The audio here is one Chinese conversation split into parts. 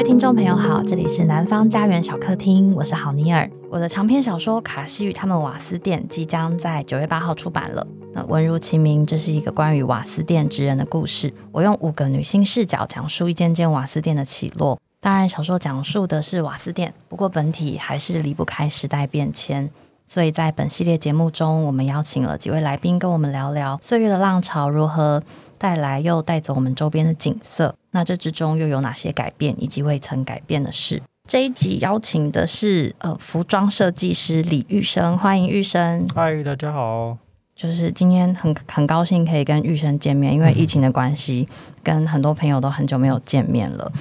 位听众朋友好，这里是南方家园小客厅，我是郝尼尔。我的长篇小说《卡西与他们瓦斯店》即将在九月八号出版了。那文如其名，这是一个关于瓦斯店职人的故事。我用五个女性视角讲述一间间瓦斯店的起落。当然，小说讲述的是瓦斯店，不过本体还是离不开时代变迁。所以在本系列节目中，我们邀请了几位来宾跟我们聊聊岁月的浪潮如何带来又带走我们周边的景色。那这之中又有哪些改变，以及未曾改变的事？这一集邀请的是呃服装设计师李玉生，欢迎玉生。嗨，大家好。就是今天很很高兴可以跟玉生见面，因为疫情的关系，嗯、跟很多朋友都很久没有见面了。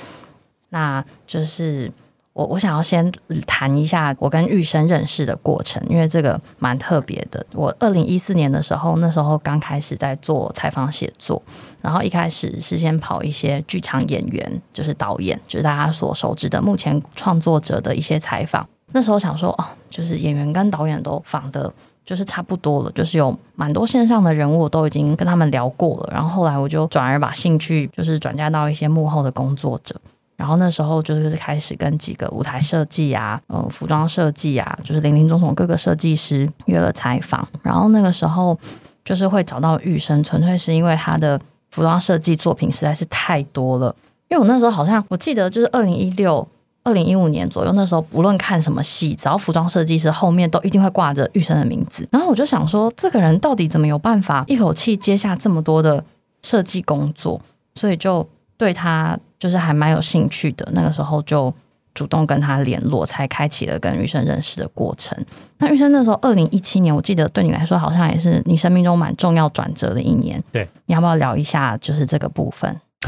那就是。我我想要先谈一下我跟玉生认识的过程，因为这个蛮特别的。我二零一四年的时候，那时候刚开始在做采访写作，然后一开始是先跑一些剧场演员，就是导演，就是大家所熟知的目前创作者的一些采访。那时候想说，哦，就是演员跟导演都访的，就是差不多了，就是有蛮多线上的人物都已经跟他们聊过了。然后后来我就转而把兴趣就是转嫁到一些幕后的工作者。然后那时候就是开始跟几个舞台设计啊，呃，服装设计啊，就是林林总总各个设计师约了采访。然后那个时候就是会找到玉生，纯粹是因为他的服装设计作品实在是太多了。因为我那时候好像我记得就是二零一六、二零一五年左右，那时候不论看什么戏，只要服装设计师后面都一定会挂着玉生的名字。然后我就想说，这个人到底怎么有办法一口气接下这么多的设计工作？所以就对他。就是还蛮有兴趣的，那个时候就主动跟他联络，才开启了跟玉生认识的过程。那玉生那时候二零一七年，我记得对你来说好像也是你生命中蛮重要转折的一年。对，你要不要聊一下就是这个部分？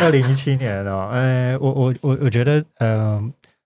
二零一七年哦，呃，我我我我觉得，呃，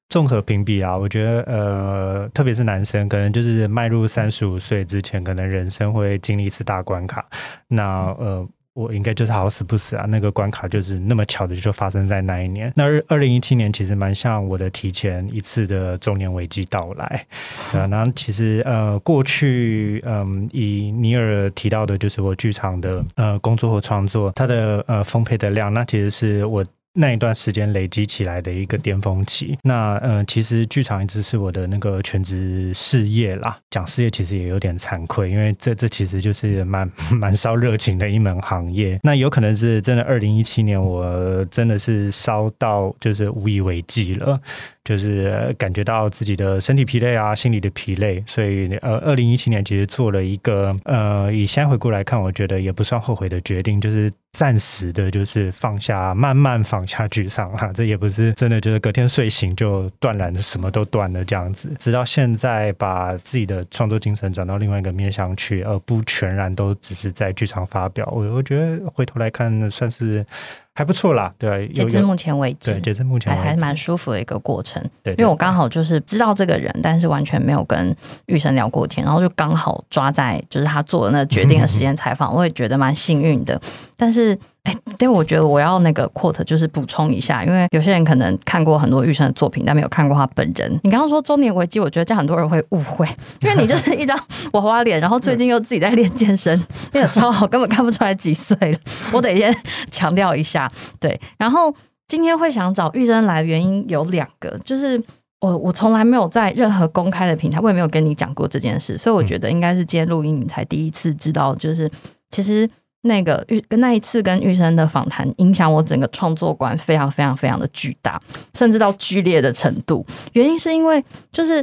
综合评比啊，我觉得呃，特别是男生，可能就是迈入三十五岁之前，可能人生会经历一次大关卡。那呃。我应该就是好死不死啊！那个关卡就是那么巧的，就发生在那一年。那二零一七年其实蛮像我的提前一次的中年危机到来。呃，那其实呃，过去嗯，以尼尔提到的，就是我剧场的呃工作和创作，它的呃分配的量，那其实是我。那一段时间累积起来的一个巅峰期，那呃，其实剧场一直是我的那个全职事业啦。讲事业其实也有点惭愧，因为这这其实就是蛮 蛮烧热情的一门行业。那有可能是真的，二零一七年我真的是烧到就是无以为继了。就是感觉到自己的身体疲累啊，心理的疲累，所以呃，二零一七年其实做了一个呃，以现在回顾来看，我觉得也不算后悔的决定，就是暂时的，就是放下，慢慢放下剧场哈，这也不是真的，就是隔天睡醒就断然什么都断了这样子，直到现在把自己的创作精神转到另外一个面向去，而不全然都只是在剧场发表，我我觉得回头来看算是。还不错啦，对，截至目前为止，对，截至目前为止还还蛮舒服的一个过程。对，对，对，因为我刚好就是知道这个人，但是完全没有跟玉生聊过天，然后就刚好抓在就是他做的那决定的时间 采访，我也觉得蛮幸运的。但是。哎，但，我觉得我要那个 quote 就是补充一下，因为有些人可能看过很多玉生的作品，但没有看过他本人。你刚刚说中年危机，我觉得这样很多人会误会，因为你就是一张娃娃脸，然后最近又自己在练健身，练的超好，根本看不出来几岁了。我得先强调一下，对。然后今天会想找玉生来的原因有两个，就是我我从来没有在任何公开的平台，我也没有跟你讲过这件事，所以我觉得应该是今天录音你才第一次知道，就是其实。那个玉跟那一次跟玉生的访谈，影响我整个创作观非常非常非常的巨大，甚至到剧烈的程度。原因是因为就是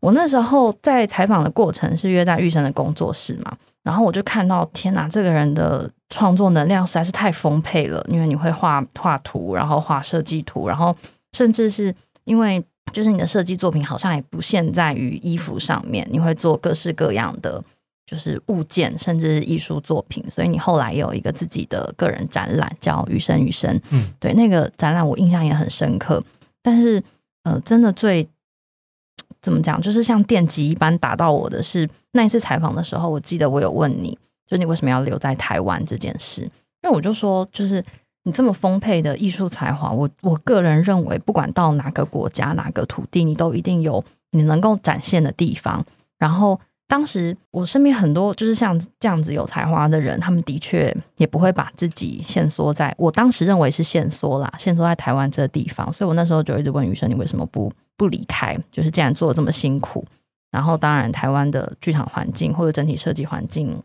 我那时候在采访的过程是约在玉生的工作室嘛，然后我就看到天哪，这个人的创作能量实在是太丰沛了，因为你会画画图，然后画设计图，然后甚至是因为就是你的设计作品好像也不限在于衣服上面，你会做各式各样的。就是物件，甚至是艺术作品，所以你后来也有一个自己的个人展览，叫余生余生。嗯，对，那个展览我印象也很深刻。但是，呃，真的最怎么讲，就是像电击一般打到我的是那一次采访的时候，我记得我有问你，就你为什么要留在台湾这件事？因为我就说，就是你这么丰沛的艺术才华，我我个人认为，不管到哪个国家、哪个土地，你都一定有你能够展现的地方。然后。当时我身边很多就是像这样子有才华的人，他们的确也不会把自己限缩在我当时认为是限缩啦，限缩在台湾这个地方。所以我那时候就一直问宇升，你为什么不不离开？就是既然做的这么辛苦，然后当然台湾的剧场环境或者整体设计环境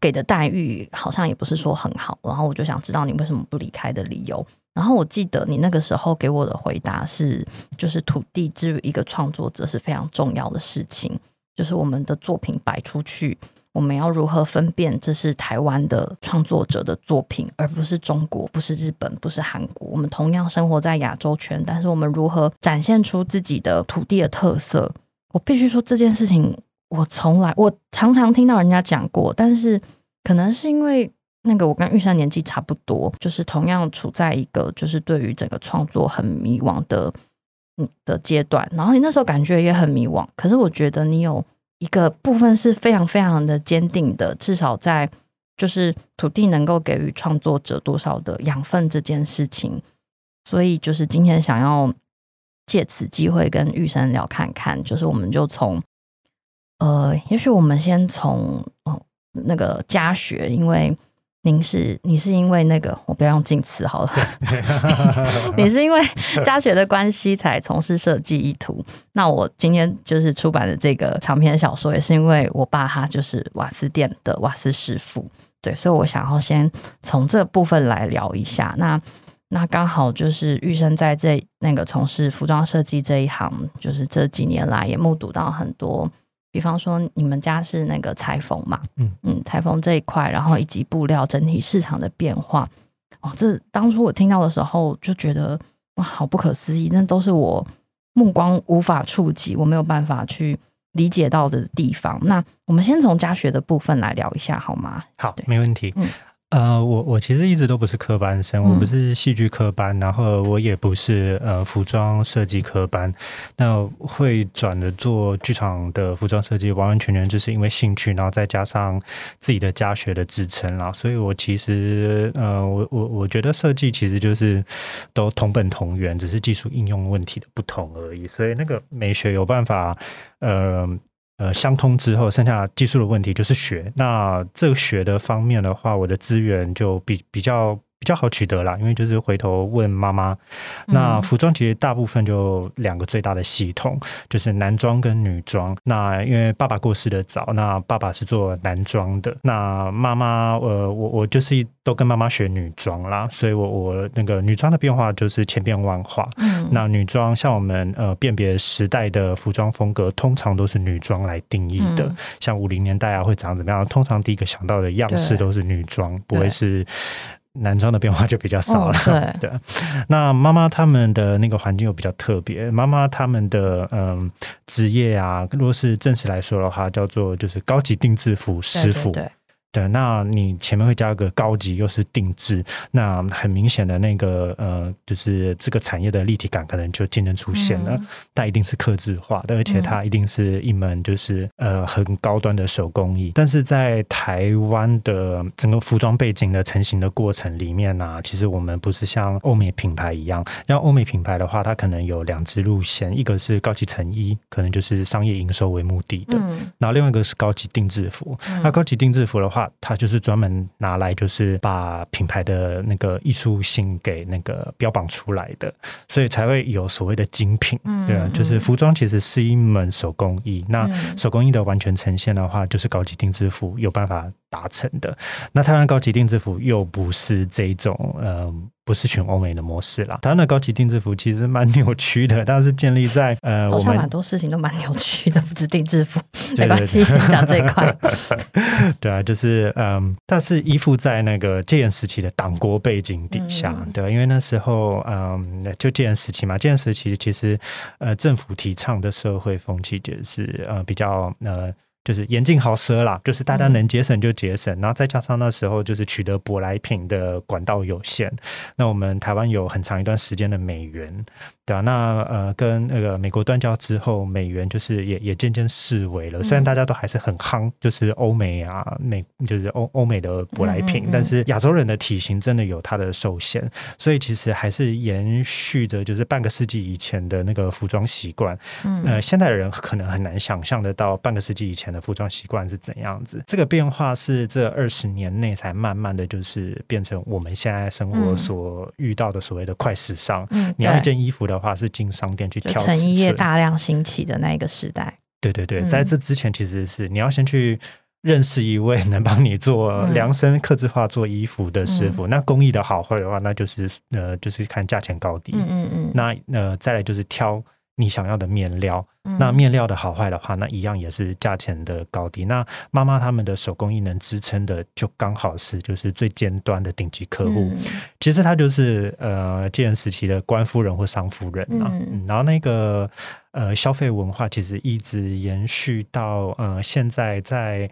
给的待遇好像也不是说很好。然后我就想知道你为什么不离开的理由。然后我记得你那个时候给我的回答是，就是土地之于一个创作者是非常重要的事情，就是我们的作品摆出去，我们要如何分辨这是台湾的创作者的作品，而不是中国，不是日本，不是韩国。我们同样生活在亚洲圈，但是我们如何展现出自己的土地的特色？我必须说这件事情，我从来我常常听到人家讲过，但是可能是因为。那个我跟玉山年纪差不多，就是同样处在一个就是对于整个创作很迷惘的的阶段，然后你那时候感觉也很迷惘，可是我觉得你有一个部分是非常非常的坚定的，至少在就是土地能够给予创作者多少的养分这件事情，所以就是今天想要借此机会跟玉山聊看看，就是我们就从呃，也许我们先从哦那个家学，因为。您是你是因为那个我不要用静词好了，你是因为家学的关系才从事设计意图。那我今天就是出版的这个长篇小说，也是因为我爸他就是瓦斯店的瓦斯师傅，对，所以我想要先从这部分来聊一下。那那刚好就是玉生在这那个从事服装设计这一行，就是这几年来也目睹到很多。比方说，你们家是那个裁缝嘛？嗯嗯，裁缝这一块，然后以及布料整体市场的变化，哦，这当初我听到的时候就觉得哇，好不可思议，那都是我目光无法触及，我没有办法去理解到的地方。那我们先从家学的部分来聊一下好吗？好，没问题。嗯。呃，我我其实一直都不是科班生，我不是戏剧科班，嗯、然后我也不是呃服装设计科班。那会转的做剧场的服装设计，完完全全就是因为兴趣，然后再加上自己的家学的支撑啦。所以我其实呃，我我我觉得设计其实就是都同本同源，只是技术应用问题的不同而已。所以那个美学有办法呃。呃，相通之后，剩下技术的问题就是学。那这个学的方面的话，我的资源就比比较。比较好取得啦，因为就是回头问妈妈。那服装其实大部分就两个最大的系统，就是男装跟女装。那因为爸爸过世的早，那爸爸是做男装的。那妈妈，呃，我我就是都跟妈妈学女装啦，所以我我那个女装的变化就是千变万化。嗯，那女装像我们呃辨别时代的服装风格，通常都是女装来定义的。嗯、像五零年代啊会长怎么样？通常第一个想到的样式都是女装，不会是。男装的变化就比较少了，哦、对，对。那妈妈他们的那个环境又比较特别，妈妈他们的嗯职业啊，如果是正式来说的话，叫做就是高级定制服师傅。对对对对，那你前面会加个高级，又是定制，那很明显的那个呃，就是这个产业的立体感可能就渐渐出现了。嗯、但一定是刻制化的，而且它一定是一门就是呃很高端的手工艺。但是在台湾的整个服装背景的成型的过程里面呢、啊，其实我们不是像欧美品牌一样，像欧美品牌的话，它可能有两支路线，一个是高级成衣，可能就是商业营收为目的的，嗯、然后另外一个是高级定制服。嗯、那高级定制服的话，它就是专门拿来，就是把品牌的那个艺术性给那个标榜出来的，所以才会有所谓的精品，对啊，就是服装其实是一门手工艺，那手工艺的完全呈现的话，就是高级定制服有办法达成的。那台湾高级定制服又不是这种，嗯。不是选欧美的模式啦，台湾的高级定制服其实蛮扭曲的，但是建立在 呃，我们蛮多事情都蛮扭曲的，不是定制服，没关系，先讲这一块。对啊，就是嗯，它是依附在那个戒严时期的党国背景底下，嗯、对、啊，因为那时候嗯，就戒严时期嘛，戒严时期其实呃，政府提倡的社会风气就是呃比较呃。就是严禁豪奢啦，就是大家能节省就节省，嗯、然后再加上那时候就是取得舶来品的管道有限，那我们台湾有很长一段时间的美援。对啊，那呃，跟那个美国断交之后，美元就是也也渐渐式微了。虽然大家都还是很夯，就是欧美啊，美就是欧欧美的舶来品，但是亚洲人的体型真的有它的受限，所以其实还是延续着就是半个世纪以前的那个服装习惯。嗯，呃，现代的人可能很难想象得到半个世纪以前的服装习惯是怎样子。这个变化是这二十年内才慢慢的就是变成我们现在生活所遇到的所谓的快时尚。嗯，你要一件衣服的话是进商店去挑，成衣业大量兴起的那一个时代。对对对，在这之前其实是你要先去认识一位能帮你做量身刻制化做衣服的师傅。嗯、那工艺的好坏的话，那就是呃就是看价钱高低。嗯嗯嗯。那呃再来就是挑。你想要的面料，那面料的好坏的话，那一样也是价钱的高低。那妈妈他们的手工艺能支撑的，就刚好是就是最尖端的顶级客户。其实他就是呃建时期的官夫人或商夫人啊。然后那个呃消费文化其实一直延续到呃现在在。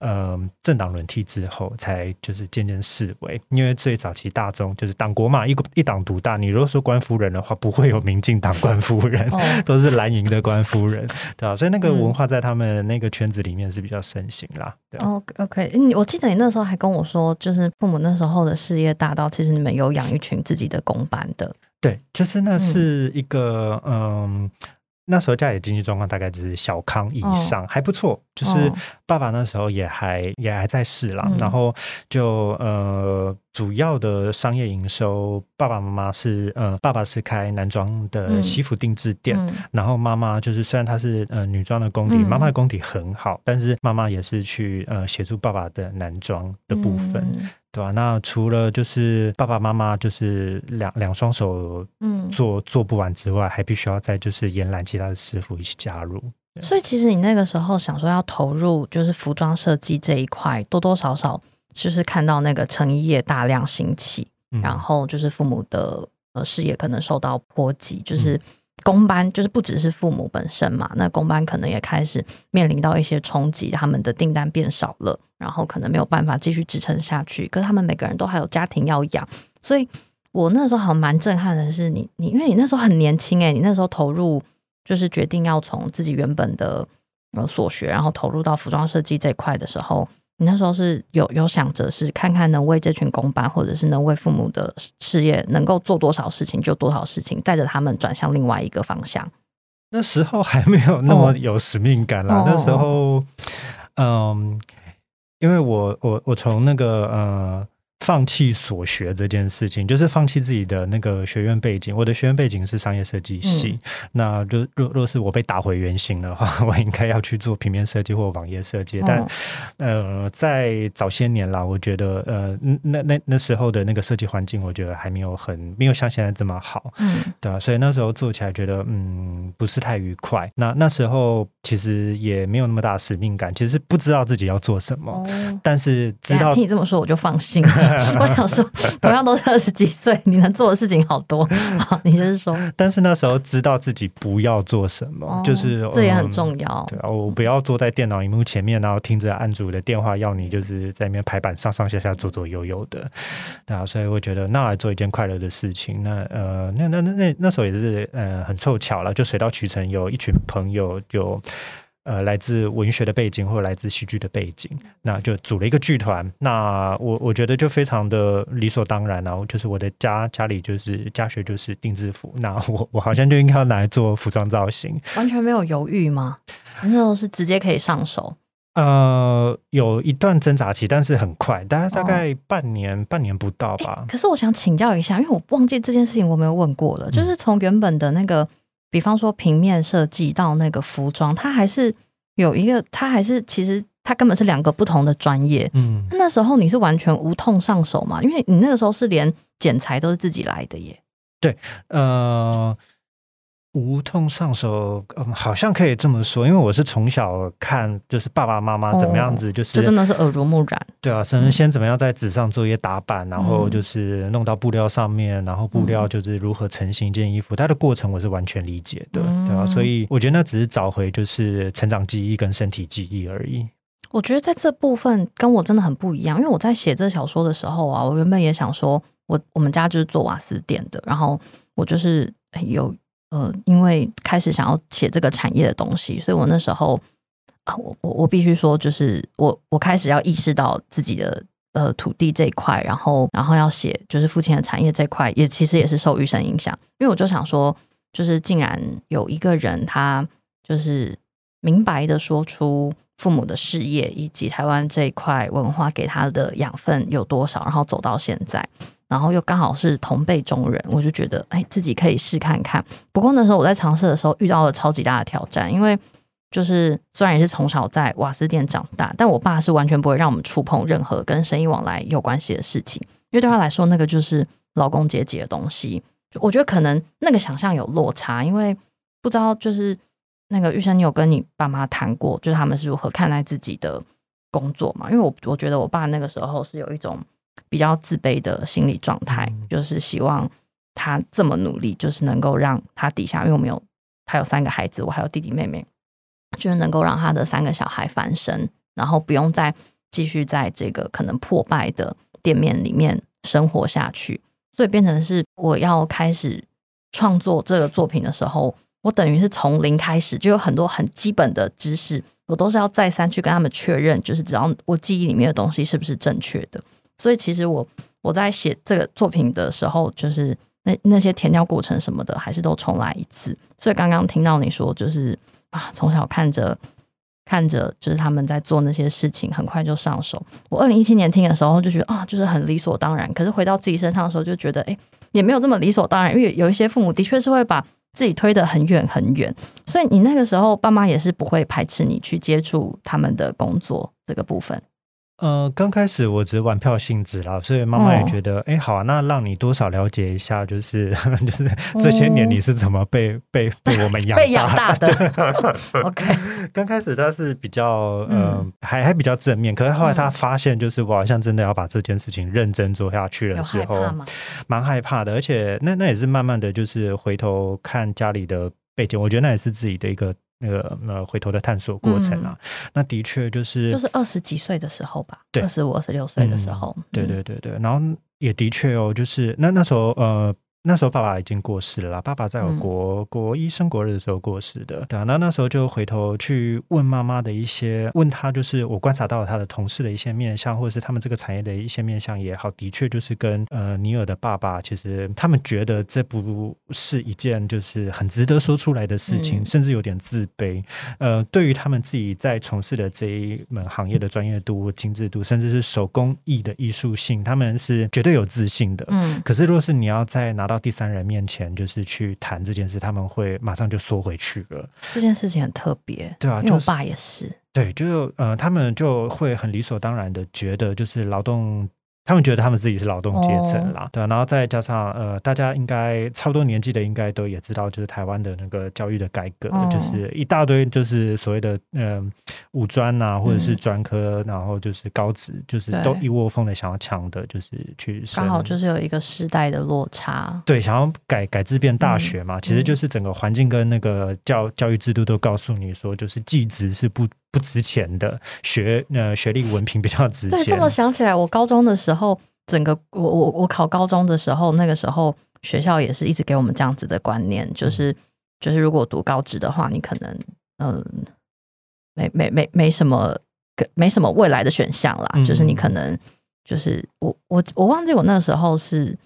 呃，政党轮替之后，才就是渐渐式微。因为最早期大众就是党国嘛，一一党独大。你如果说官夫人的话，不会有民进党官夫人，哦、都是蓝营的官夫人，对吧？所以那个文化在他们那个圈子里面是比较盛行啦。对哦，OK，我记得你那时候还跟我说，就是父母那时候的事业大到，其实你们有养一群自己的公班的。对，其实那是一个嗯。呃那时候家里经济状况大概只是小康以上，哦、还不错。就是爸爸那时候也还、哦、也还在世啦，嗯、然后就呃主要的商业营收，爸爸妈妈是呃爸爸是开男装的西服定制店，嗯、然后妈妈就是虽然她是呃女装的功底，妈妈的功底很好，嗯、但是妈妈也是去呃协助爸爸的男装的部分。嗯对吧、啊？那除了就是爸爸妈妈就是两两双手做、嗯、做不完之外，还必须要再就是延揽其他的师傅一起加入。所以其实你那个时候想说要投入就是服装设计这一块，多多少少就是看到那个成衣业大量兴起，嗯、然后就是父母的呃事业可能受到波及，就是。嗯工班就是不只是父母本身嘛，那工班可能也开始面临到一些冲击，他们的订单变少了，然后可能没有办法继续支撑下去。可是他们每个人都还有家庭要养，所以我那时候好像蛮震撼的是你，你因为你那时候很年轻诶、你那时候投入就是决定要从自己原本的呃所学，然后投入到服装设计这一块的时候。你那时候是有有想着是看看能为这群公班，或者是能为父母的事业能够做多少事情就多少事情，带着他们转向另外一个方向。那时候还没有那么有使命感啦。哦、那时候，嗯，因为我我我从那个呃。放弃所学这件事情，就是放弃自己的那个学院背景。我的学院背景是商业设计系，嗯、那就若若是我被打回原形的话，我应该要去做平面设计或网页设计。但、哦、呃，在早些年啦，我觉得呃，那那那时候的那个设计环境，我觉得还没有很没有像现在这么好，嗯，对啊，所以那时候做起来觉得嗯不是太愉快。那那时候其实也没有那么大使命感，其实是不知道自己要做什么，哦、但是知道听你这么说，我就放心了。我想说，同样都是二十几岁，你能做的事情好多。好，你就是说，但是那时候知道自己不要做什么，哦、就是这也很重要。对啊，我不要坐在电脑荧幕前面，然后听着案主的电话要你就是在那边排版上上下下左左右右的。对啊，所以我觉得那来做一件快乐的事情。那呃，那那那那那时候也是呃很凑巧了，就水到渠成，有一群朋友就。呃，来自文学的背景或者来自戏剧的背景，那就组了一个剧团。那我我觉得就非常的理所当然，然后就是我的家家里就是家学就是定制服，那我我好像就应该要拿来做服装造型，完全没有犹豫吗？那时候是直接可以上手？呃，有一段挣扎期，但是很快，大概大概半年、哦、半年不到吧。可是我想请教一下，因为我忘记这件事情我没有问过了，就是从原本的那个。比方说平面设计到那个服装，它还是有一个，它还是其实它根本是两个不同的专业。嗯，那时候你是完全无痛上手嘛？因为你那个时候是连剪裁都是自己来的耶。对，呃。无痛上手，嗯，好像可以这么说，因为我是从小看，就是爸爸妈妈怎么样子，就是、哦、就真的是耳濡目染。对啊，先先怎么样在纸上做一些打板，嗯、然后就是弄到布料上面，然后布料就是如何成型一件衣服，嗯、它的过程我是完全理解的，对啊，所以我觉得那只是找回就是成长记忆跟身体记忆而已。我觉得在这部分跟我真的很不一样，因为我在写这小说的时候啊，我原本也想说我我们家就是做瓦斯店的，然后我就是有。呃，因为开始想要写这个产业的东西，所以我那时候啊、我我我必须说，就是我我开始要意识到自己的呃土地这一块，然后然后要写就是父亲的产业这块，也其实也是受育圣影响，因为我就想说，就是竟然有一个人他就是明白的说出父母的事业以及台湾这一块文化给他的养分有多少，然后走到现在。然后又刚好是同辈中人，我就觉得哎，自己可以试看看。不过那时候我在尝试的时候遇到了超级大的挑战，因为就是虽然也是从小在瓦斯店长大，但我爸是完全不会让我们触碰任何跟生意往来有关系的事情，因为对他来说那个就是劳工阶级的东西。我觉得可能那个想象有落差，因为不知道就是那个玉生，你有跟你爸妈谈过，就是他们是如何看待自己的工作嘛？因为我我觉得我爸那个时候是有一种。比较自卑的心理状态，就是希望他这么努力，就是能够让他底下，因为我们有他有三个孩子，我还有弟弟妹妹，就是能够让他的三个小孩翻身，然后不用再继续在这个可能破败的店面里面生活下去。所以变成是我要开始创作这个作品的时候，我等于是从零开始，就有很多很基本的知识，我都是要再三去跟他们确认，就是只要我记忆里面的东西是不是正确的。所以其实我我在写这个作品的时候，就是那那些填掉过程什么的，还是都重来一次。所以刚刚听到你说，就是啊，从小看着看着，就是他们在做那些事情，很快就上手。我二零一七年听的时候就觉得啊，就是很理所当然。可是回到自己身上的时候，就觉得哎，也没有这么理所当然。因为有一些父母的确是会把自己推得很远很远。所以你那个时候爸妈也是不会排斥你去接触他们的工作这个部分。呃，刚开始我只是玩票性质啦，所以妈妈也觉得，哎、哦，好啊，那让你多少了解一下，就是 就是这些年你是怎么被、嗯、被被我们养被养大的。OK，刚开始他是比较呃，嗯、还还比较正面，可是后来他发现，就是我好像真的要把这件事情认真做下去的时候，蛮害怕的，而且那那也是慢慢的就是回头看家里的背景，我觉得那也是自己的一个。那个呃，回头的探索过程啊，嗯、那的确就是就是二十几岁的时候吧，对，二十五、二十六岁的时候，嗯、对对对对，然后也的确哦，就是那那时候呃。那时候爸爸已经过世了啦，爸爸在我国、嗯、国一升国二的时候过世的。对啊，那那时候就回头去问妈妈的一些，问他就是我观察到了他的同事的一些面相，或者是他们这个产业的一些面相也好，的确就是跟呃尼尔的爸爸，其实他们觉得这不是一件就是很值得说出来的事情，嗯、甚至有点自卑。呃，对于他们自己在从事的这一门行业的专业度、精致度，甚至是手工艺的艺术性，他们是绝对有自信的。嗯，可是若是你要再拿到第三人面前，就是去谈这件事，他们会马上就缩回去了。这件事情很特别，对啊，因为我爸也是，就是、对，就呃，他们就会很理所当然的觉得，就是劳动。他们觉得他们自己是劳动阶层啦，对，然后再加上呃，大家应该差不多年纪的，应该都也知道，就是台湾的那个教育的改革，就是一大堆就是所谓的嗯五专啊，或者是专科，然后就是高职，就是都一窝蜂的想要抢的，就是去刚好就是有一个时代的落差，对，想要改改制变大学嘛，其实就是整个环境跟那个教教育制度都告诉你说，就是技职是不。不值钱的学呃学历文凭比较值钱。对，这么想起来，我高中的时候，整个我我我考高中的时候，那个时候学校也是一直给我们这样子的观念，就是就是如果读高职的话，你可能嗯、呃、没没没没什么没什么未来的选项啦，嗯、就是你可能就是我我我忘记我那时候是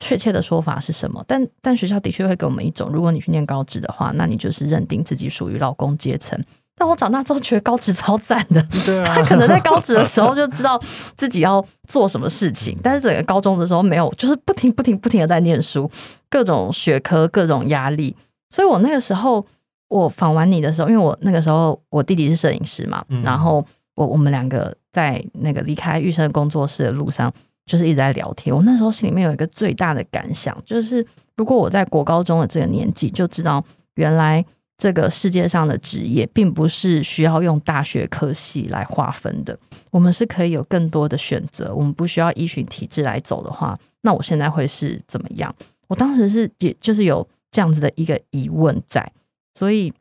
确切的说法是什么，但但学校的确会给我们一种，如果你去念高职的话，那你就是认定自己属于劳工阶层。但我长大之后觉得高职超赞的，对啊，他可能在高职的时候就知道自己要做什么事情，但是整个高中的时候没有，就是不停不停不停的在念书，各种学科各种压力。所以我那个时候我访完你的时候，因为我那个时候我弟弟是摄影师嘛，嗯、然后我我们两个在那个离开玉生工作室的路上，就是一直在聊天。我那时候心里面有一个最大的感想，就是如果我在国高中的这个年纪就知道原来。这个世界上的职业并不是需要用大学科系来划分的，我们是可以有更多的选择。我们不需要依循体制来走的话，那我现在会是怎么样？我当时是也就是有这样子的一个疑问在，所以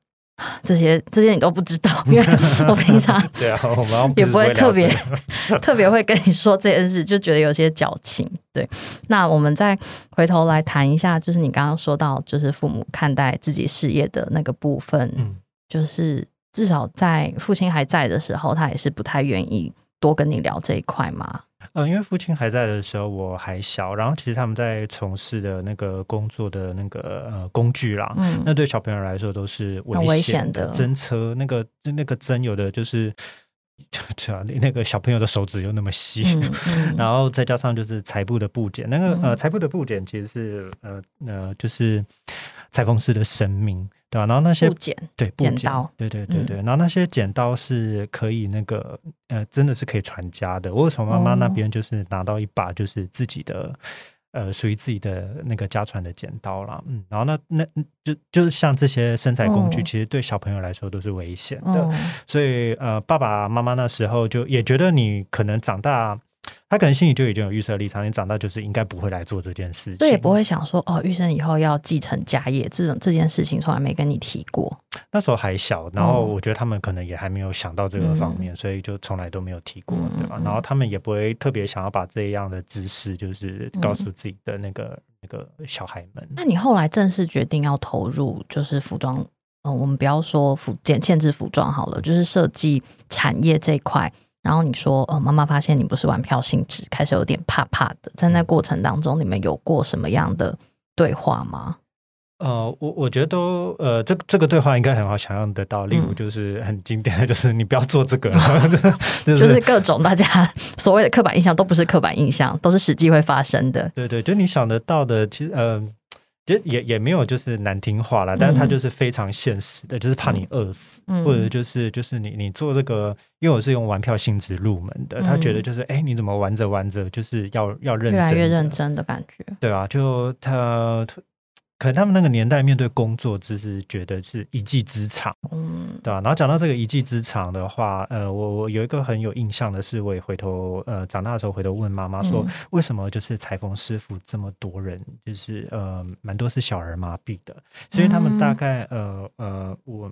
这些这些你都不知道，因为 我平常对啊，我们也不会特别 特别会跟你说这件事，就觉得有些矫情。对，那我们再回头来谈一下，就是你刚刚说到，就是父母看待自己事业的那个部分，嗯，就是至少在父亲还在的时候，他也是不太愿意多跟你聊这一块吗？呃，因为父亲还在的时候我还小，然后其实他们在从事的那个工作的那个呃工具啦，嗯，那对小朋友来说都是危险的，针车那个那个针有的就是，就啊，那个小朋友的手指又那么细，嗯嗯、然后再加上就是裁布的布剪，那个呃裁布的布剪其实是呃呃就是裁缝师的生命。对吧、啊？然后那些剪对布剪刀，对对对对。嗯、然后那些剪刀是可以那个呃，真的是可以传家的。我从妈妈那边就是拿到一把，就是自己的、哦、呃，属于自己的那个家传的剪刀啦。嗯，然后那那就就是像这些生产工具，哦、其实对小朋友来说都是危险的。哦、所以呃，爸爸妈妈那时候就也觉得你可能长大。他可能心里就已经有预设立场，你长大就是应该不会来做这件事情，对，也不会想说哦，玉生以后要继承家业这种这件事情，从来没跟你提过。那时候还小，然后我觉得他们可能也还没有想到这个方面，嗯、所以就从来都没有提过，对吧？嗯、然后他们也不会特别想要把这样的知识，就是告诉自己的那个、嗯、那个小孩们。那你后来正式决定要投入，就是服装，嗯、呃，我们不要说服剪铅制服装好了，就是设计产业这一块。然后你说，哦，妈妈发现你不是玩票性质，开始有点怕怕的。在那过程当中，你们有过什么样的对话吗？呃，我我觉得都，呃，这这个对话应该很好想象得到。例如，就是很经典的就是你不要做这个 就是各种大家 所谓的刻板印象都不是刻板印象，都是实际会发生的。对对，就你想得到的，其实，嗯、呃。其实也也没有就是难听话啦，但是他就是非常现实的，嗯、就是怕你饿死，嗯、或者就是就是你你做这个，因为我是用玩票性质入门的，嗯、他觉得就是哎，你怎么玩着玩着就是要要认真，越来越认真的感觉，对啊，就他。可能他们那个年代面对工作，只是觉得是一技之长，嗯，对吧、啊？然后讲到这个一技之长的话，呃，我我有一个很有印象的是，我也回头呃长大的时候回头问妈妈说，嗯、为什么就是裁缝师傅这么多人，就是呃蛮多是小儿麻痹的，所以他们大概呃呃我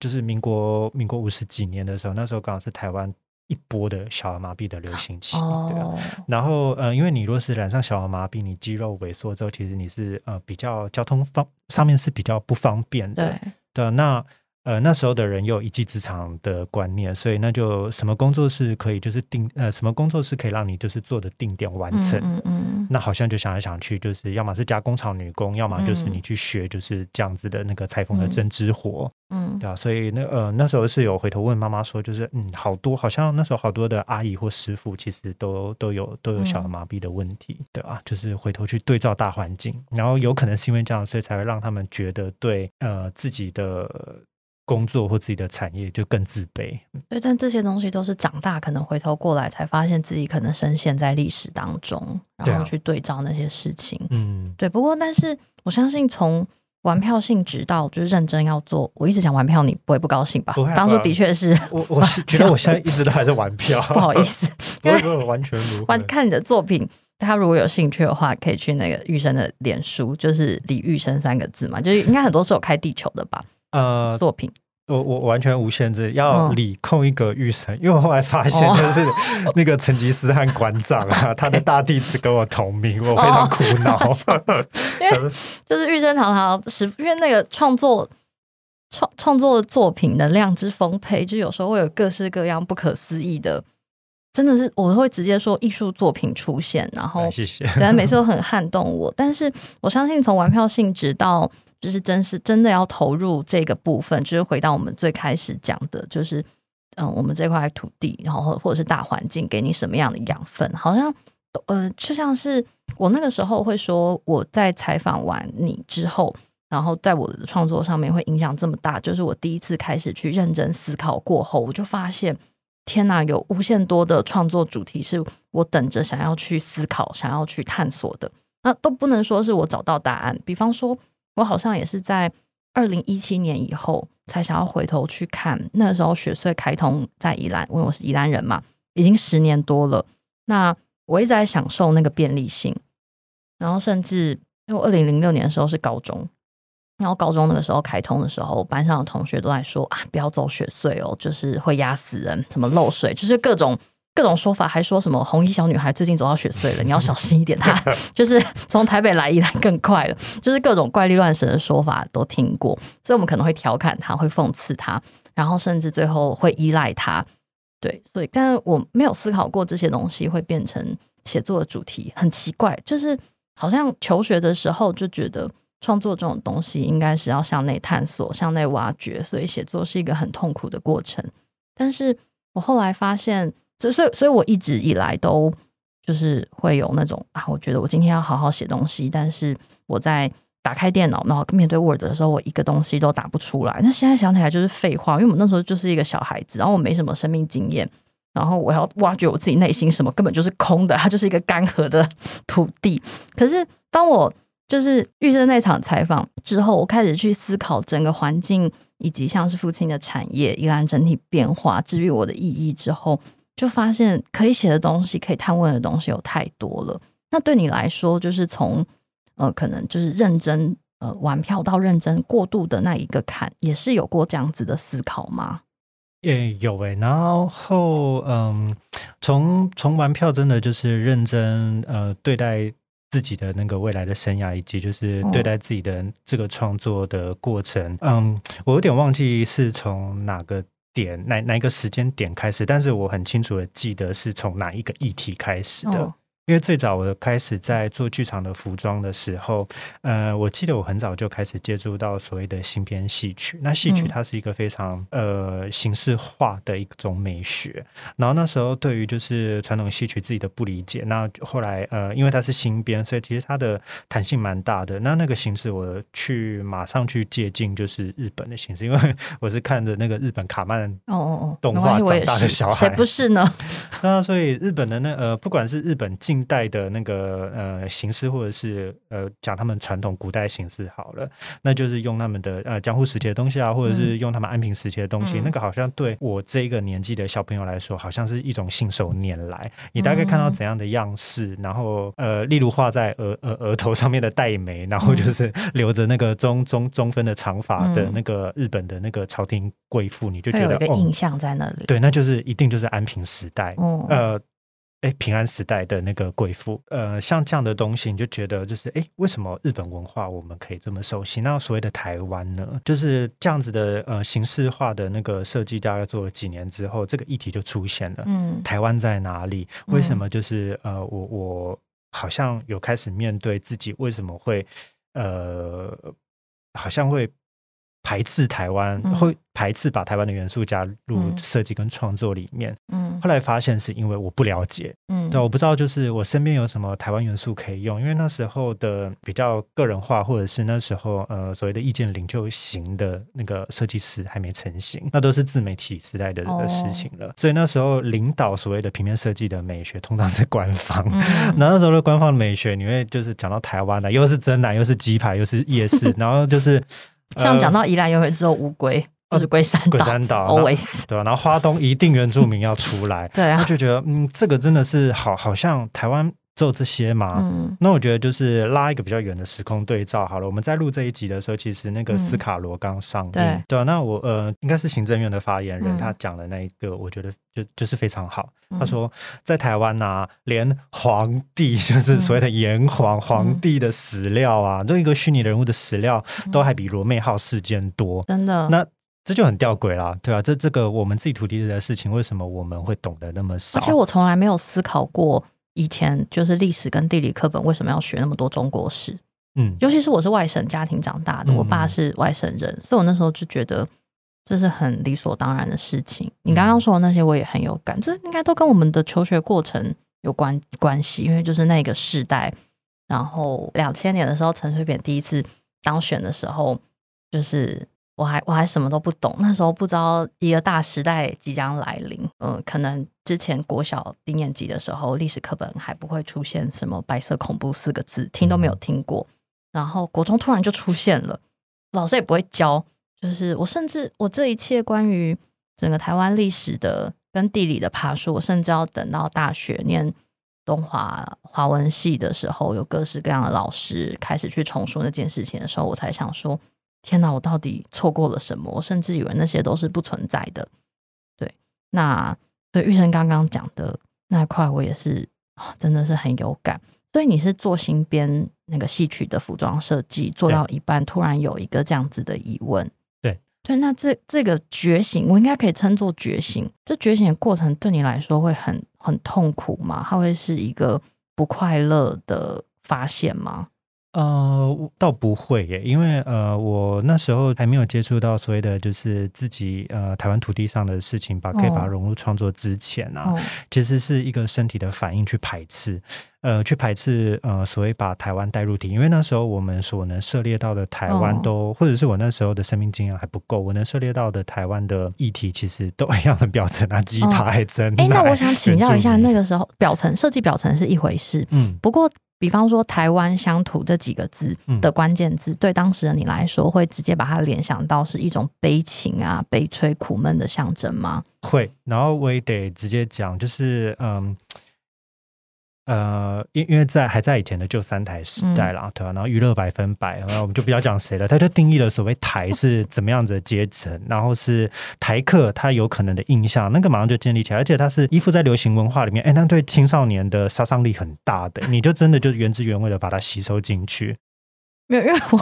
就是民国民国五十几年的时候，那时候刚好是台湾。一波的小儿麻痹的流行期，哦、对啊，然后呃，因为你若是染上小儿麻痹，你肌肉萎缩之后，其实你是呃比较交通方上面是比较不方便的，对，那。呃，那时候的人又有一技之长的观念，所以那就什么工作是可以就是定呃，什么工作是可以让你就是做的定点完成。嗯嗯，嗯那好像就想来想去，就是要么是加工厂女工，要么就是你去学就是这样子的那个裁缝的针织活。嗯，对啊，所以那呃那时候是有回头问妈妈说，就是嗯，好多好像那时候好多的阿姨或师傅其实都都有都有小儿麻痹的问题，嗯、对啊，就是回头去对照大环境，然后有可能是因为这样，所以才会让他们觉得对呃自己的。工作或自己的产业就更自卑，对，但这些东西都是长大可能回头过来才发现自己可能深陷在历史当中，然后去对照那些事情。嗯，对。不过，但是我相信从玩票性质到就是认真要做，我一直讲玩票，你不会不高兴吧？当初的确是，我我是觉得我现在一直都还在玩票，不好意思，不会不会完全不会。看你的作品，他如果有兴趣的话，可以去那个玉生的脸书，就是李玉生三个字嘛，就是应该很多是有开地球的吧。呃，作品我我完全无限制，要理控一格育生，嗯、因为我后来发现就是 那个成吉思汗馆长啊，他的大弟子跟我同名，我非常苦恼。因为就是玉生常常是，因为那个创作创创作作品能量之丰沛，就有时候会有各式各样不可思议的，真的是我会直接说艺术作品出现，然后谢谢，对，每次都 很撼动我。但是我相信从玩票性质到。就是真是真的要投入这个部分，就是回到我们最开始讲的，就是嗯，我们这块土地，然后或者是大环境给你什么样的养分，好像呃，就像是我那个时候会说，我在采访完你之后，然后在我的创作上面会影响这么大，就是我第一次开始去认真思考过后，我就发现，天哪，有无限多的创作主题是我等着想要去思考、想要去探索的，那都不能说是我找到答案，比方说。我好像也是在二零一七年以后才想要回头去看，那时候雪隧开通在宜兰，因为我是宜兰人嘛，已经十年多了。那我一直在享受那个便利性，然后甚至因为二零零六年的时候是高中，然后高中那个时候开通的时候，班上的同学都在说啊，不要走雪隧哦，就是会压死人，什么漏水，就是各种各种说法，还说什么红衣小女孩最近走到雪隧了，你要小心一点，她就是从台北来宜兰更快了，就是各种怪力乱神的说法都听过，所以我们可能会调侃她，会讽刺她，然后甚至最后会依赖她。对，所以但我没有思考过这些东西会变成写作的主题，很奇怪，就是好像求学的时候就觉得。创作这种东西应该是要向内探索、向内挖掘，所以写作是一个很痛苦的过程。但是我后来发现，所以所以所以我一直以来都就是会有那种啊，我觉得我今天要好好写东西，但是我在打开电脑，然后面对 Word 的时候，我一个东西都打不出来。那现在想起来就是废话，因为我们那时候就是一个小孩子，然后我没什么生命经验，然后我要挖掘我自己内心什么，根本就是空的，它就是一个干涸的土地。可是当我就是玉生那场采访之后，我开始去思考整个环境，以及像是父亲的产业，依然整体变化，治愈我的意义之后，就发现可以写的东西，可以探问的东西有太多了。那对你来说，就是从呃，可能就是认真呃玩票到认真过渡的那一个坎，也是有过这样子的思考吗？也有诶、欸，然后嗯，从从玩票真的就是认真呃对待。自己的那个未来的生涯，以及就是对待自己的这个创作的过程，嗯，我有点忘记是从哪个点、哪哪一个时间点开始，但是我很清楚的记得是从哪一个议题开始的。因为最早我开始在做剧场的服装的时候，呃，我记得我很早就开始接触到所谓的新编戏曲。那戏曲它是一个非常呃形式化的一种美学。然后那时候对于就是传统戏曲自己的不理解，那后来呃，因为它是新编，所以其实它的弹性蛮大的。那那个形式我去马上去借鉴就是日本的形式，因为我是看着那个日本卡曼哦哦哦动画长大的小孩，谁不是呢？那所以日本的那呃，不管是日本进代的那个呃形式，或者是呃讲他们传统古代形式好了，那就是用他们的呃江户时期的东西啊，或者是用他们安平时期的东西，嗯、那个好像对我这个年纪的小朋友来说，好像是一种信手拈来。你大概看到怎样的样式，然后呃，例如画在额额额头上面的黛眉，然后就是留着那个中中中分的长发的那个日本的那个朝廷贵妇，你就觉得有一个印象在那里。哦、对，那就是一定就是安平时代。嗯、呃。哎，平安时代的那个贵妇，呃，像这样的东西，你就觉得就是，哎，为什么日本文化我们可以这么熟悉？那所谓的台湾呢，就是这样子的，呃，形式化的那个设计，大概做了几年之后，这个议题就出现了。嗯，台湾在哪里？为什么就是，呃，我我好像有开始面对自己为什么会，呃，好像会。排斥台湾，会排斥把台湾的元素加入设计跟创作里面。嗯，后来发现是因为我不了解，嗯，对，我不知道就是我身边有什么台湾元素可以用，因为那时候的比较个人化，或者是那时候呃所谓的意见领袖型的那个设计师还没成型，那都是自媒体时代的事情了。哦，所以那时候领导所谓的平面设计的美学，通常是官方。嗯，然后那时候的官方美学，你会就是讲到台湾的，又是真奶，又是鸡排，又是夜市，然后就是。像讲到宜兰，又会只有乌龟，或者龟山岛，龟山岛，always 对吧？然后花东一定原住民要出来，对啊，他就觉得嗯，这个真的是好，好像台湾。做这些嘛，嗯，那我觉得就是拉一个比较远的时空对照好了。我们在录这一集的时候，其实那个斯卡罗刚上映，嗯、对对、啊、那我呃，应该是行政院的发言人，嗯、他讲的那一个，我觉得就就是非常好。嗯、他说，在台湾呐、啊，连皇帝就是所谓的炎黄皇帝的史料啊，这、嗯、一个虚拟人物的史料，都还比罗妹号事件多，真的。那这就很吊诡啦，对吧、啊？这这个我们自己土地的事情，为什么我们会懂得那么少？而且我从来没有思考过。以前就是历史跟地理课本为什么要学那么多中国史？嗯，尤其是我是外省家庭长大的，我爸是外省人，嗯、所以我那时候就觉得这是很理所当然的事情。你刚刚说的那些我也很有感，这应该都跟我们的求学过程有关关系，因为就是那个时代。然后两千年的时候，陈水扁第一次当选的时候，就是。我还我还什么都不懂，那时候不知道一个大时代即将来临。嗯，可能之前国小低年级的时候，历史课本还不会出现什么“白色恐怖”四个字，听都没有听过。然后国中突然就出现了，老师也不会教。就是我甚至我这一切关于整个台湾历史的跟地理的爬树，我甚至要等到大学念东华华文系的时候，有各式各样的老师开始去重述那件事情的时候，我才想说。天哪，我到底错过了什么？我甚至以为那些都是不存在的。对，那对玉生刚刚讲的那块，我也是真的是很有感。所以你是做新编那个戏曲的服装设计，做到一半突然有一个这样子的疑问。对对，那这这个觉醒，我应该可以称作觉醒。这觉醒的过程对你来说会很很痛苦吗？它会是一个不快乐的发现吗？呃，倒不会耶，因为呃，我那时候还没有接触到所谓的就是自己呃台湾土地上的事情，把可以把它融入创作之前啊，哦、其实是一个身体的反应去排斥，呃，去排斥呃所谓把台湾带入体，因为那时候我们所能涉猎到的台湾都，哦、或者是我那时候的生命经验还不够，我能涉猎到的台湾的议题其实都一样的表层啊，鸡排真。哎、哦，那我想请教一下，那个时候表层设计表层是一回事，嗯，不过。比方说“台湾乡土”这几个字的关键字，嗯、对当时的你来说，会直接把它联想到是一种悲情啊、悲催、苦闷的象征吗？会，然后我也得直接讲，就是嗯。呃，因因为在还在以前的旧三台时代啦，嗯、对吧、啊？然后娱乐百分百，然后我们就不要讲谁了，他就定义了所谓台 是怎么样子的阶层，然后是台客他有可能的印象，那个马上就建立起来，而且它是依附在流行文化里面，哎，那对青少年的杀伤力很大的，你就真的就原汁原味的把它吸收进去。没有，因为我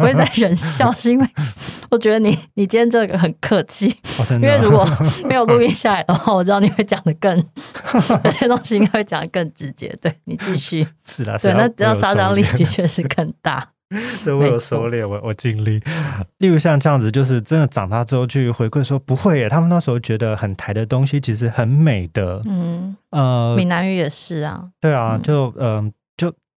我也在忍笑，是因为我觉得你你今天这个很客气，哦、因为如果 没有录音下来的话，我知道你会讲的更有些东西应该会讲的更直接。对，你继续，是啦，对，那只要杀伤力的确是更大。对，我有收敛，我我尽力。例如像这样子，就是真的长大之后去回馈说不会耶，他们那时候觉得很台的东西其实很美的。嗯，呃，闽南语也是啊。对啊，就嗯。呃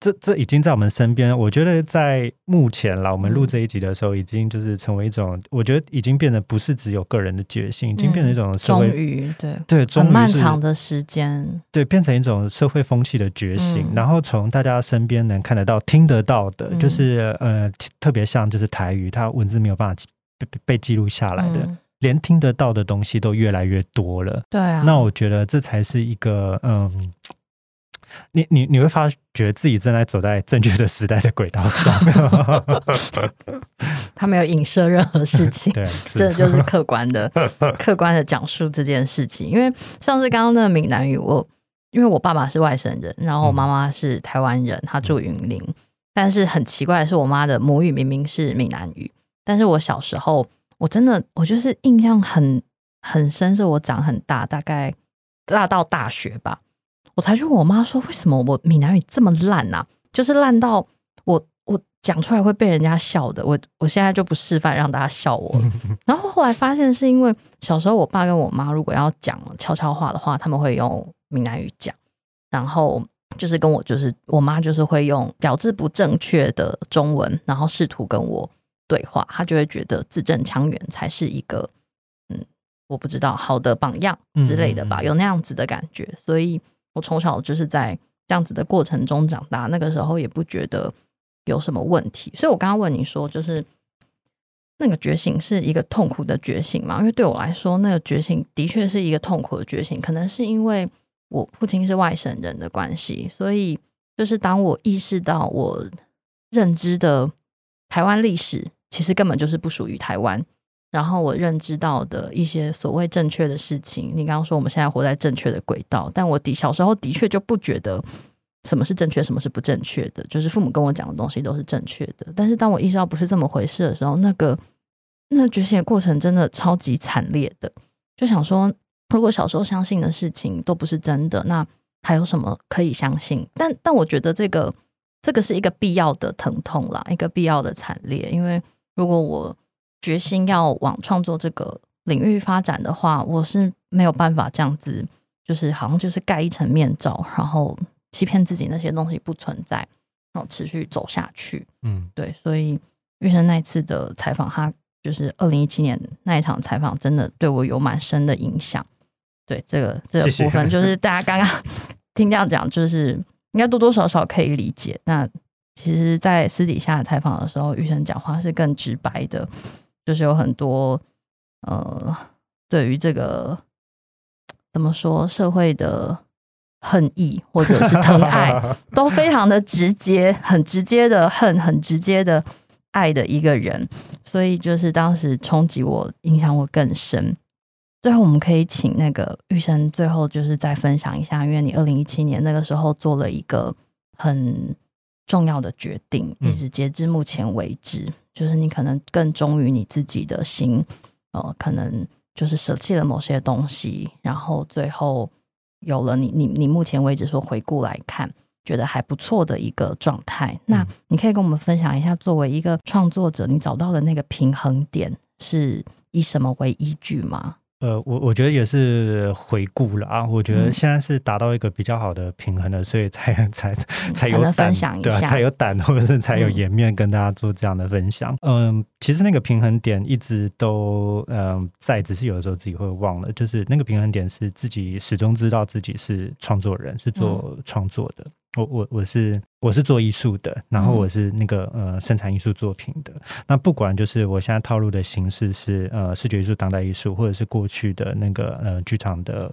这这已经在我们身边，我觉得在目前啦，我们录这一集的时候，已经就是成为一种，嗯、我觉得已经变得不是只有个人的觉醒，已经变成一种社会，对对，很漫长的时间，对，变成一种社会风气的觉醒。嗯、然后从大家身边能看得到、听得到的，嗯、就是呃，特别像就是台语，它文字没有办法被被记录下来的，嗯、连听得到的东西都越来越多了。对啊，那我觉得这才是一个嗯。你你你会发觉自己正在走在正确的时代的轨道上，他没有影射任何事情，对，这就是客观的、客观的讲述这件事情。因为像是刚刚那个闽南语，我因为我爸爸是外省人，然后我妈妈是台湾人，她住云林，但是很奇怪的是，我妈的母语明明是闽南语，但是我小时候我真的我就是印象很很深，是我长很大，大概大到大学吧。我才去问我妈说，为什么我闽南语这么烂啊？就是烂到我我讲出来会被人家笑的。我我现在就不示范让大家笑我。然后后来发现是因为小时候我爸跟我妈如果要讲悄悄话的话，他们会用闽南语讲，然后就是跟我就是我妈就是会用表字不正确的中文，然后试图跟我对话，她就会觉得字正腔圆才是一个嗯，我不知道好的榜样之类的吧，有那样子的感觉，所以。我从小就是在这样子的过程中长大，那个时候也不觉得有什么问题。所以我刚刚问你说，就是那个觉醒是一个痛苦的觉醒吗？因为对我来说，那个觉醒的确是一个痛苦的觉醒。可能是因为我父亲是外省人的关系，所以就是当我意识到我认知的台湾历史其实根本就是不属于台湾。然后我认知到的一些所谓正确的事情，你刚刚说我们现在活在正确的轨道，但我的小时候的确就不觉得什么是正确，什么是不正确的，就是父母跟我讲的东西都是正确的。但是当我意识到不是这么回事的时候，那个那觉醒的过程真的超级惨烈的，就想说，如果小时候相信的事情都不是真的，那还有什么可以相信？但但我觉得这个这个是一个必要的疼痛啦，一个必要的惨烈，因为如果我决心要往创作这个领域发展的话，我是没有办法这样子，就是好像就是盖一层面罩，然后欺骗自己那些东西不存在，然后持续走下去。嗯，对，所以玉生那次的采访，他就是二零一七年那一场采访，真的对我有蛮深的影响。对，这个这个部分，就是大家刚刚 听这样讲，就是应该多多少少可以理解。那其实，在私底下采访的时候，玉生讲话是更直白的。就是有很多呃，对于这个怎么说，社会的恨意或者是疼爱，都非常的直接，很直接的恨，很直接的爱的一个人，所以就是当时冲击我，影响我更深。最后，我们可以请那个玉生最后就是再分享一下，因为你二零一七年那个时候做了一个很重要的决定，一直截至目前为止，嗯、就是你可能更忠于你自己的心，呃，可能就是舍弃了某些东西，然后最后有了你你你目前为止说回顾来看，觉得还不错的一个状态。那你可以跟我们分享一下，作为一个创作者，你找到的那个平衡点是以什么为依据吗？呃，我我觉得也是回顾了啊，我觉得现在是达到一个比较好的平衡了，嗯、所以才才才有胆，对啊，才有胆或者是才有颜面跟大家做这样的分享。嗯，嗯，其实那个平衡点一直都嗯在，只是有的时候自己会忘了，就是那个平衡点是自己始终知道自己是创作人，是做创作的。嗯我我我是我是做艺术的，然后我是那个呃生产艺术作品的。那不管就是我现在套路的形式是呃视觉艺术、当代艺术，或者是过去的那个呃剧场的。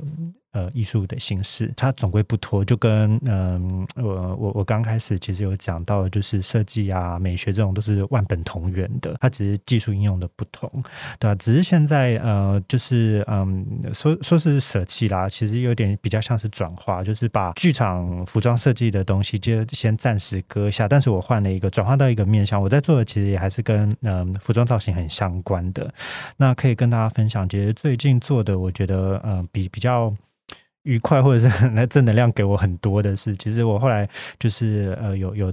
呃，艺术的形式，它总归不脱，就跟嗯、我我我刚开始其实有讲到，就是设计啊、美学这种都是万本同源的，它只是技术应用的不同，对吧？只是现在呃，就是嗯，说说是舍弃啦，其实有点比较像是转化，就是把剧场服装设计的东西就先暂时搁下，但是我换了一个转化到一个面向，我在做的其实也还是跟嗯、服装造型很相关的，那可以跟大家分享，其实最近做的，我觉得嗯、比比较。愉快或者是那正能量给我很多的是，其实我后来就是呃有有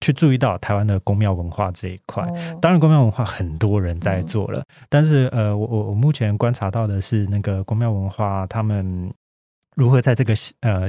去注意到台湾的公庙文化这一块。哦、当然，公庙文化很多人在做了，嗯、但是呃，我我我目前观察到的是，那个公庙文化他们如何在这个呃。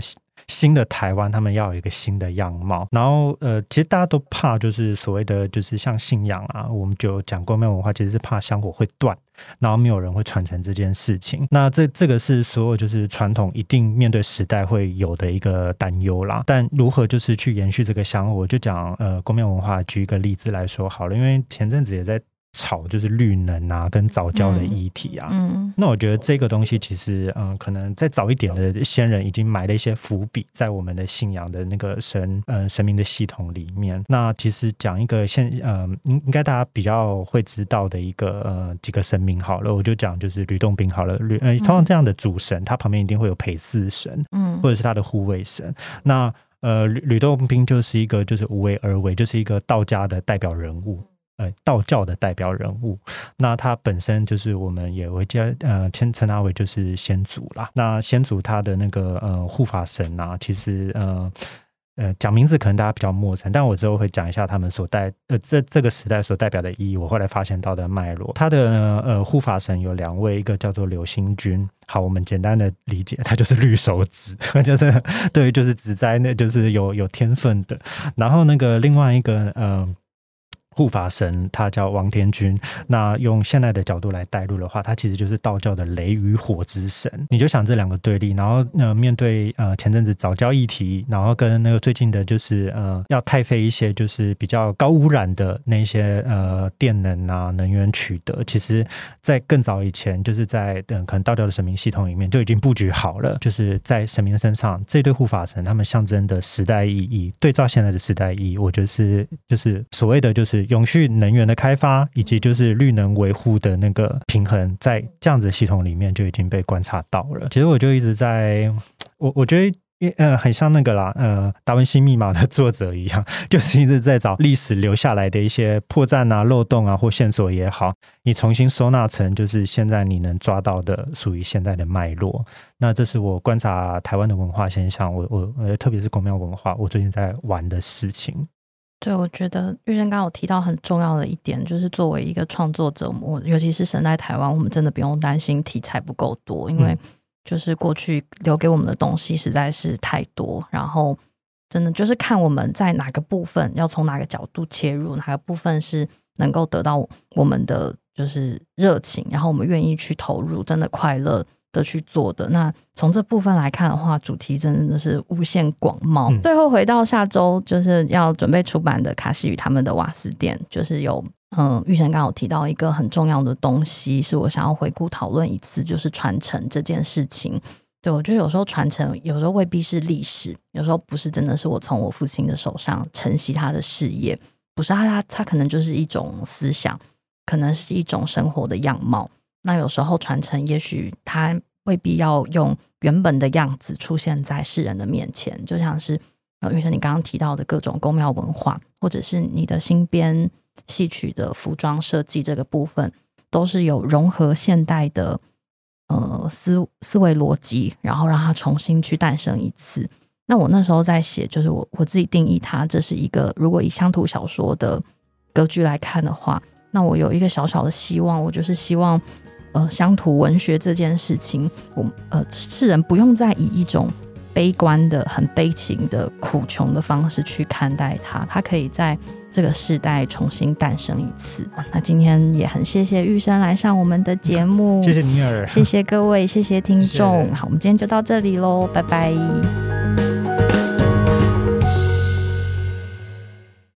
新的台湾，他们要有一个新的样貌。然后，呃，其实大家都怕，就是所谓的，就是像信仰啊，我们就讲宫庙文化，其实是怕香火会断，然后没有人会传承这件事情。那这这个是所有就是传统一定面对时代会有的一个担忧啦。但如何就是去延续这个香火，我就讲呃公庙文化，举一个例子来说好了，因为前阵子也在。炒就是绿能啊，跟早教的议题啊。嗯，嗯，那我觉得这个东西其实，嗯，可能再早一点的先人已经埋了一些伏笔在我们的信仰的那个神，嗯，神明的系统里面。那其实讲一个现，嗯，应应该大家比较会知道的一个，呃，几个神明好了，我就讲就是吕洞宾好了。吕，呃，通常这样的主神，他旁边一定会有陪祀神，嗯，或者是他的护卫神。那，呃，吕吕洞宾就是一个就是无为而为，就是一个道家的代表人物。呃，道教的代表人物，那他本身就是我们也会叫呃称称他为就是先祖啦。那先祖他的那个呃护法神啊，其实呃呃讲名字可能大家比较陌生，但我之后会讲一下他们所代呃这这个时代所代表的意义。我后来发现到的脉络，他的呃护法神有两位，一个叫做刘星君。好，我们简单的理解，他就是绿手指，就是对，就是指在那就是有有天分的。然后那个另外一个呃。护法神他叫王天君，那用现代的角度来带入的话，他其实就是道教的雷与火之神。你就想这两个对立，然后呃面对呃前阵子早教议题，然后跟那个最近的就是呃要太费一些就是比较高污染的那些呃电能啊能源取得，其实在更早以前就是在嗯、可能道教的神明系统里面就已经布局好了，就是在神明身上这对护法神他们象征的时代意义，对照现在的时代意义，我觉得是就是所谓的就是。永续能源的开发，以及就是绿能维护的那个平衡，在这样子系统里面就已经被观察到了。其实我就一直在，我我觉得，呃，很像那个啦，呃，达文西密码的作者一样，就是一直在找历史留下来的一些破绽啊、漏洞啊或线索也好，你重新收纳成就是现在你能抓到的属于现在的脉络。那这是我观察台湾的文化现象，我我呃，特别是宫庙文化，我最近在玩的事情。对，我觉得玉生刚刚有提到很重要的一点，就是作为一个创作者，我尤其是身在台湾，我们真的不用担心题材不够多，因为就是过去留给我们的东西实在是太多，然后真的就是看我们在哪个部分要从哪个角度切入，哪个部分是能够得到我们的就是热情，然后我们愿意去投入，真的快乐。的去做的。那从这部分来看的话，主题真的是无限广袤。嗯、最后回到下周就是要准备出版的卡西与他们的瓦斯店，就是有嗯，玉生刚好提到一个很重要的东西，是我想要回顾讨论一次，就是传承这件事情。对，我觉得有时候传承有时候未必是历史，有时候不是真的是我从我父亲的手上承袭他的事业，不是他他他可能就是一种思想，可能是一种生活的样貌。那有时候传承，也许他未必要用原本的样子出现在世人的面前，就像是呃玉生你刚刚提到的各种宫庙文化，或者是你的新编戏曲的服装设计这个部分，都是有融合现代的呃思思维逻辑，然后让它重新去诞生一次。那我那时候在写，就是我我自己定义它，这是一个如果以乡土小说的格局来看的话，那我有一个小小的希望，我就是希望，呃，乡土文学这件事情，我呃世人不用再以一种悲观的、很悲情的、苦穷的方式去看待它，它可以在这个时代重新诞生一次。那今天也很谢谢玉生来上我们的节目，谢谢尼尔，谢谢各位，谢谢听众。好，我们今天就到这里喽，拜拜。